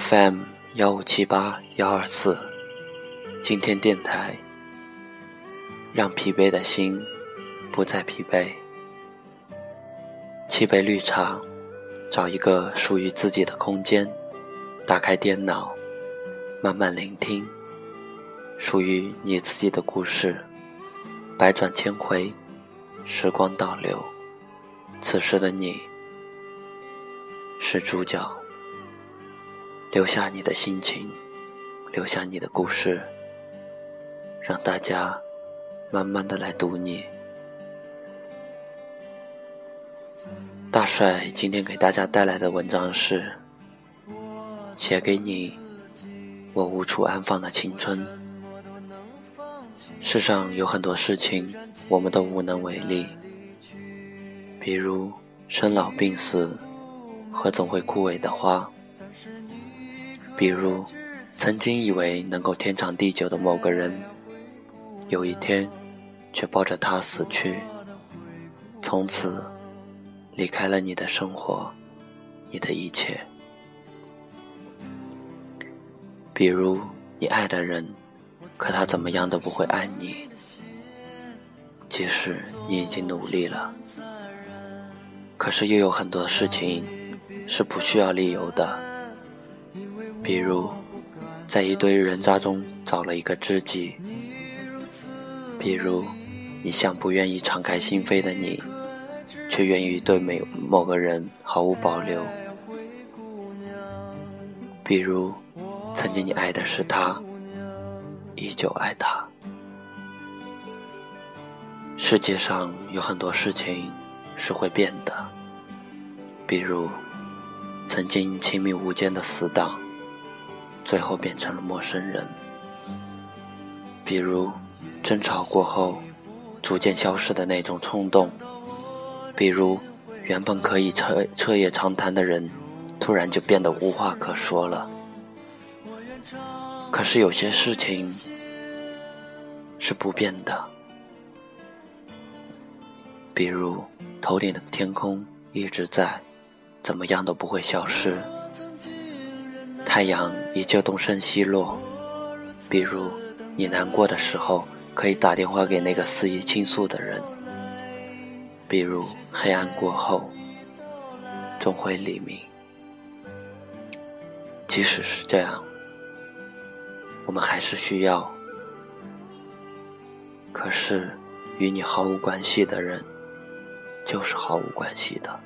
FM 幺五七八幺二四，今天电台，让疲惫的心不再疲惫。沏杯绿茶，找一个属于自己的空间，打开电脑，慢慢聆听属于你自己的故事。百转千回，时光倒流，此时的你是主角。留下你的心情，留下你的故事，让大家慢慢的来读你。大帅今天给大家带来的文章是：写给你，我无处安放的青春。世上有很多事情，我们都无能为力，比如生老病死和总会枯萎的花。比如，曾经以为能够天长地久的某个人，有一天，却抱着他死去，从此离开了你的生活，你的一切。比如，你爱的人，可他怎么样都不会爱你，即使你已经努力了。可是，又有很多事情是不需要理由的。比如，在一堆人渣中找了一个知己；比如，一向不愿意敞开心扉的你，却愿意对某某个人毫无保留；比如，曾经你爱的是他，依旧爱他。世界上有很多事情是会变的，比如，曾经亲密无间的死党。最后变成了陌生人，比如争吵过后逐渐消失的那种冲动，比如原本可以彻彻夜长谈的人，突然就变得无话可说了。可是有些事情是不变的，比如头顶的天空一直在，怎么样都不会消失。太阳依旧东升西落，比如你难过的时候，可以打电话给那个肆意倾诉的人；比如黑暗过后，终会黎明。即使是这样，我们还是需要。可是，与你毫无关系的人，就是毫无关系的。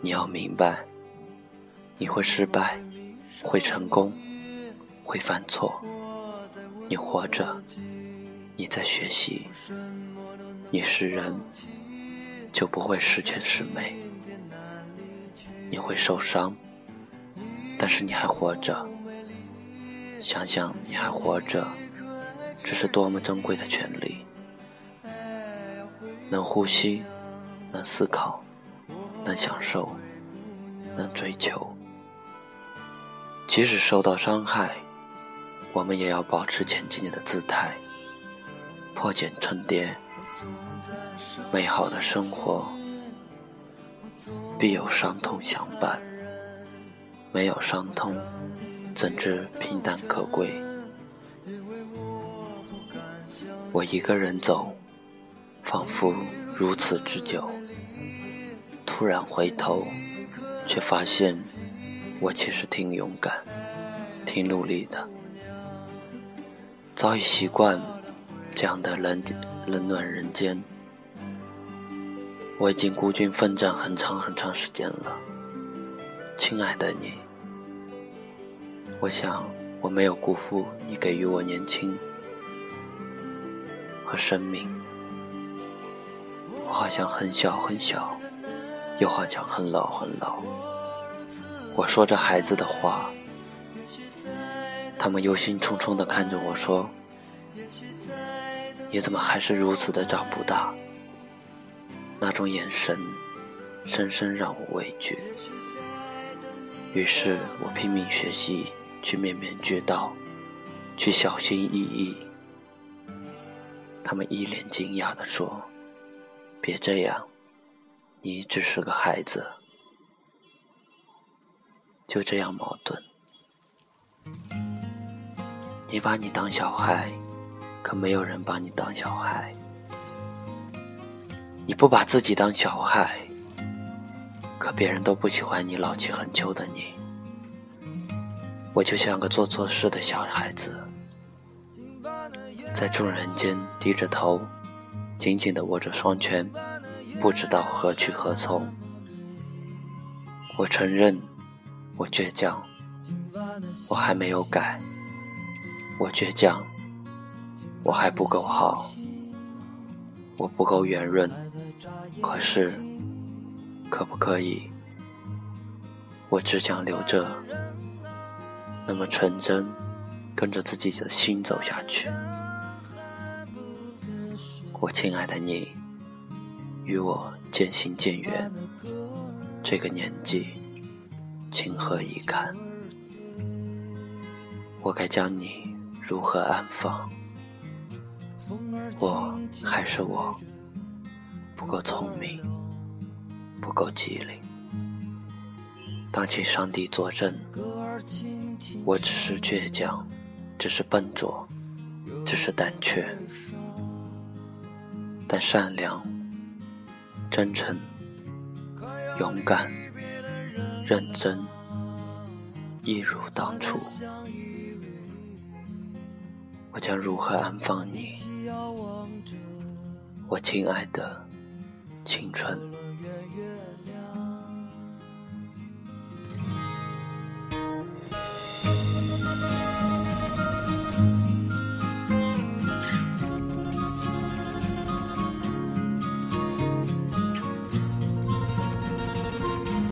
你要明白，你会失败。会成功，会犯错。你活着，你在学习，你是人，就不会十全十美。你会受伤，但是你还活着。想想你还活着，这是多么珍贵的权利！能呼吸，能思考，能享受，能追求。即使受到伤害，我们也要保持前进的姿态，破茧成蝶。美好的生活必有伤痛相伴，没有伤痛，怎知平淡可贵？我一个人走，仿佛如此之久。突然回头，却发现。我其实挺勇敢，挺努力的，早已习惯这样的冷冷暖人间。我已经孤军奋战很长很长时间了，亲爱的你，我想我没有辜负你给予我年轻和生命。我好像很小很小，又好像很老很老。我说着孩子的话，他们忧心忡忡地看着我说：“你怎么还是如此的长不大？”那种眼神，深深让我畏惧。于是我拼命学习，去面面俱到，去小心翼翼。他们一脸惊讶地说：“别这样，你只是个孩子。”就这样矛盾，你把你当小孩，可没有人把你当小孩。你不把自己当小孩，可别人都不喜欢你老气横秋的你。我就像个做错事的小孩子，在众人间低着头，紧紧地握着双拳，不知道何去何从。我承认，我倔强，我还没有改。我倔强，我还不够好，我不够圆润。可是，可不可以？我只想留着那么纯真，跟着自己的心走下去。我亲爱的你，与我渐行渐远，这个年纪，情何以堪？我该将你。如何安放？我还是我，不够聪明，不够机灵。当请上帝作证，我只是倔强，只是笨拙，只是胆怯。但善良、真诚、勇敢、认真，一如当初。我将如何安放你，我亲爱的青春？